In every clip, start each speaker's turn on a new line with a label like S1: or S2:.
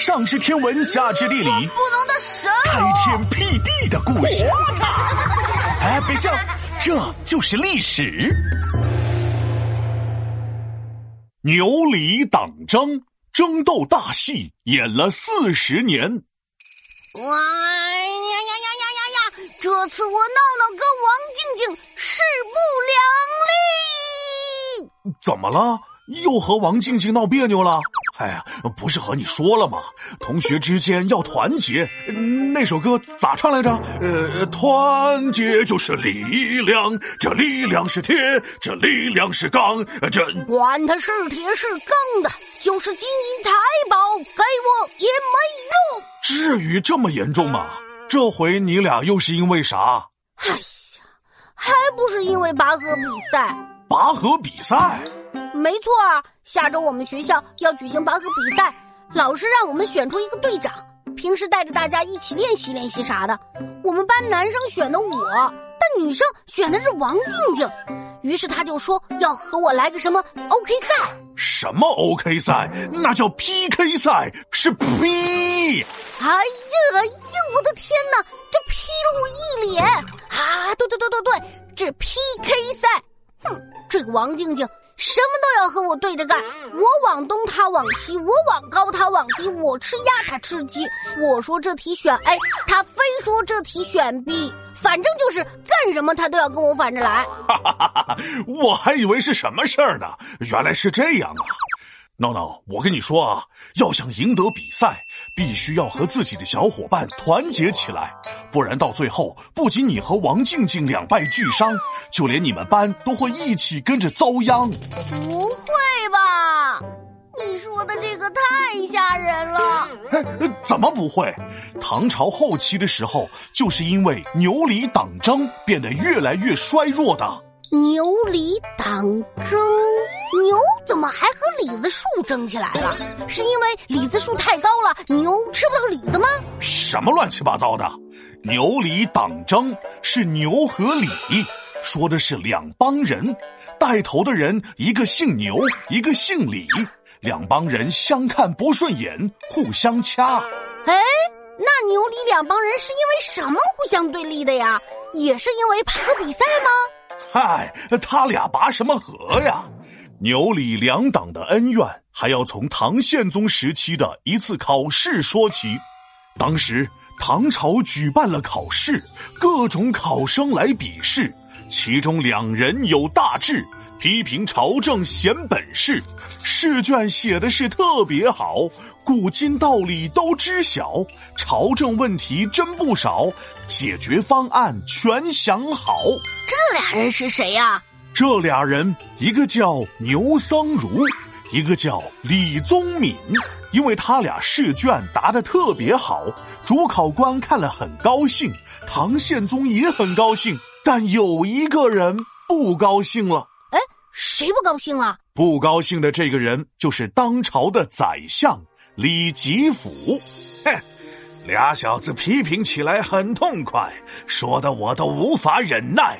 S1: 上知天文，下知地理，不
S2: 能的神，
S1: 开天辟地的故事。我操！哎，别笑，这就是历史。牛李党争，争斗大戏演了四十年。
S2: 哇呀呀呀呀呀呀！这次我闹闹跟王静静势不两立。
S1: 怎么了？又和王静静闹别扭了？哎呀，不是和你说了吗？同学之间要团结。那首歌咋唱来着？呃，团结就是力量，这力量是铁，这力量是钢，这
S2: 管它是铁是钢的，就是金银财宝，给我也没用。
S1: 至于这么严重吗？这回你俩又是因为啥？
S2: 哎呀，还不是因为拔河比赛。
S1: 拔河比赛。
S2: 没错啊，下周我们学校要举行拔河比赛，老师让我们选出一个队长，平时带着大家一起练习练习啥的。我们班男生选的我，但女生选的是王静静，于是他就说要和我来个什么 OK 赛。
S1: 什么 OK 赛？那叫 PK 赛，是 P。
S2: 哎呀哎呀，我的天哪，这 P 了我一脸啊！对对对对对，这 PK 赛，哼，这个王静静。什么都要和我对着干，我往东他往西，我往高他往低，我吃鸭他吃鸡，我说这题选 A，他非说这题选 B，反正就是干什么他都要跟我反着来。
S1: 哈哈哈哈我还以为是什么事儿呢，原来是这样啊。闹闹，我跟你说啊，要想赢得比赛，必须要和自己的小伙伴团结起来，不然到最后，不仅你和王静静两败俱伤，就连你们班都会一起跟着遭殃。
S2: 不会吧？你说的这个太吓人了。
S1: 哎，怎么不会？唐朝后期的时候，就是因为牛李党争变得越来越衰弱的。
S2: 牛李党争。牛怎么还和李子树争起来了？是因为李子树太高了，牛吃不到李子吗？
S1: 什么乱七八糟的！牛李党争是牛和李，说的是两帮人，带头的人一个姓牛，一个姓李，两帮人相看不顺眼，互相掐。
S2: 哎，那牛李两帮人是因为什么互相对立的呀？也是因为拔河比赛吗？
S1: 嗨，他俩拔什么河呀？牛李两党的恩怨，还要从唐宪宗时期的一次考试说起。当时唐朝举办了考试，各种考生来比试，其中两人有大志，批评朝政显本事，试卷写的是特别好，古今道理都知晓，朝政问题真不少，解决方案全想好。
S2: 这俩人是谁呀？
S1: 这俩人，一个叫牛僧孺，一个叫李宗闵。因为他俩试卷答得特别好，主考官看了很高兴，唐宪宗也很高兴。但有一个人不高兴了。
S2: 哎，谁不高兴了？
S1: 不高兴的这个人就是当朝的宰相李吉甫。哼，俩小子批评起来很痛快，说的我都无法忍耐。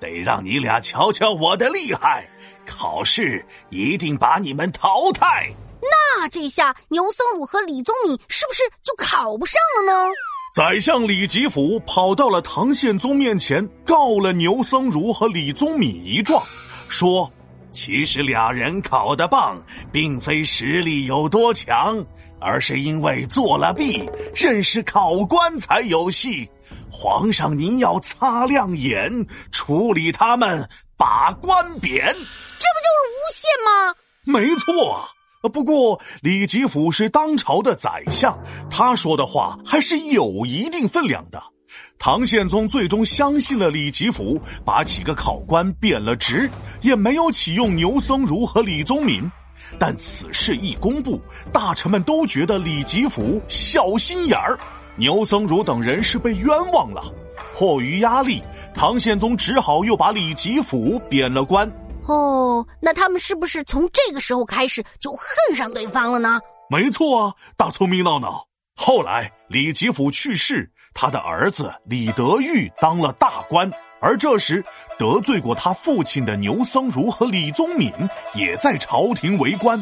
S1: 得让你俩瞧瞧我的厉害，考试一定把你们淘汰。
S2: 那这下牛僧孺和李宗闵是不是就考不上了呢？
S1: 宰相李吉甫跑到了唐宪宗面前，告了牛僧孺和李宗闵一状，说：其实俩人考得棒，并非实力有多强，而是因为作了弊，认识考官才有戏。皇上，您要擦亮眼，处理他们，把官贬，这不
S2: 就是诬陷吗？
S1: 没错啊。不过李吉甫是当朝的宰相，他说的话还是有一定分量的。唐宪宗最终相信了李吉甫，把几个考官贬了职，也没有启用牛僧孺和李宗闵。但此事一公布，大臣们都觉得李吉甫小心眼儿。牛僧孺等人是被冤枉了，迫于压力，唐宪宗只好又把李吉甫贬了官。
S2: 哦，那他们是不是从这个时候开始就恨上对方了呢？
S1: 没错啊，大聪明闹闹。后来李吉甫去世，他的儿子李德裕当了大官，而这时得罪过他父亲的牛僧孺和李宗闵也在朝廷为官。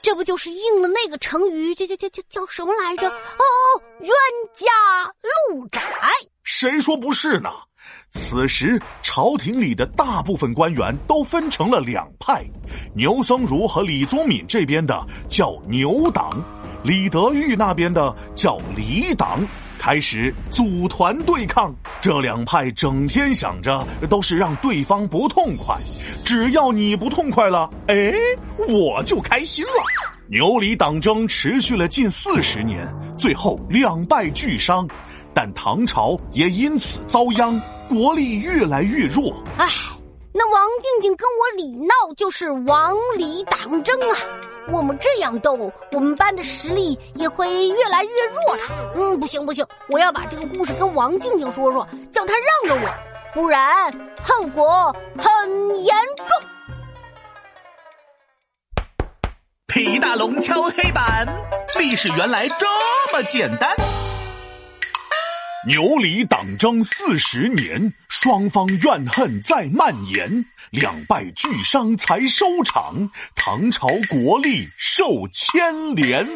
S2: 这不就是应了那个成语，叫叫叫叫叫什么来着？哦，冤家路窄。
S1: 谁说不是呢？此时朝廷里的大部分官员都分成了两派，牛僧孺和李宗闵这边的叫牛党，李德裕那边的叫李党，开始组团对抗。这两派整天想着都是让对方不痛快，只要你不痛快了，哎，我就开心了。牛李党争持续了近四十年，最后两败俱伤。但唐朝也因此遭殃，国力越来越弱。
S2: 唉，那王静静跟我李闹就是王李党争啊！我们这样斗，我们班的实力也会越来越弱的。嗯，不行不行，我要把这个故事跟王静静说说，叫她让着我，不然后果很严重。
S3: 皮大龙敲黑板，历史原来这么简单。
S1: 牛李党争四十年，双方怨恨在蔓延，两败俱伤才收场，唐朝国力受牵连。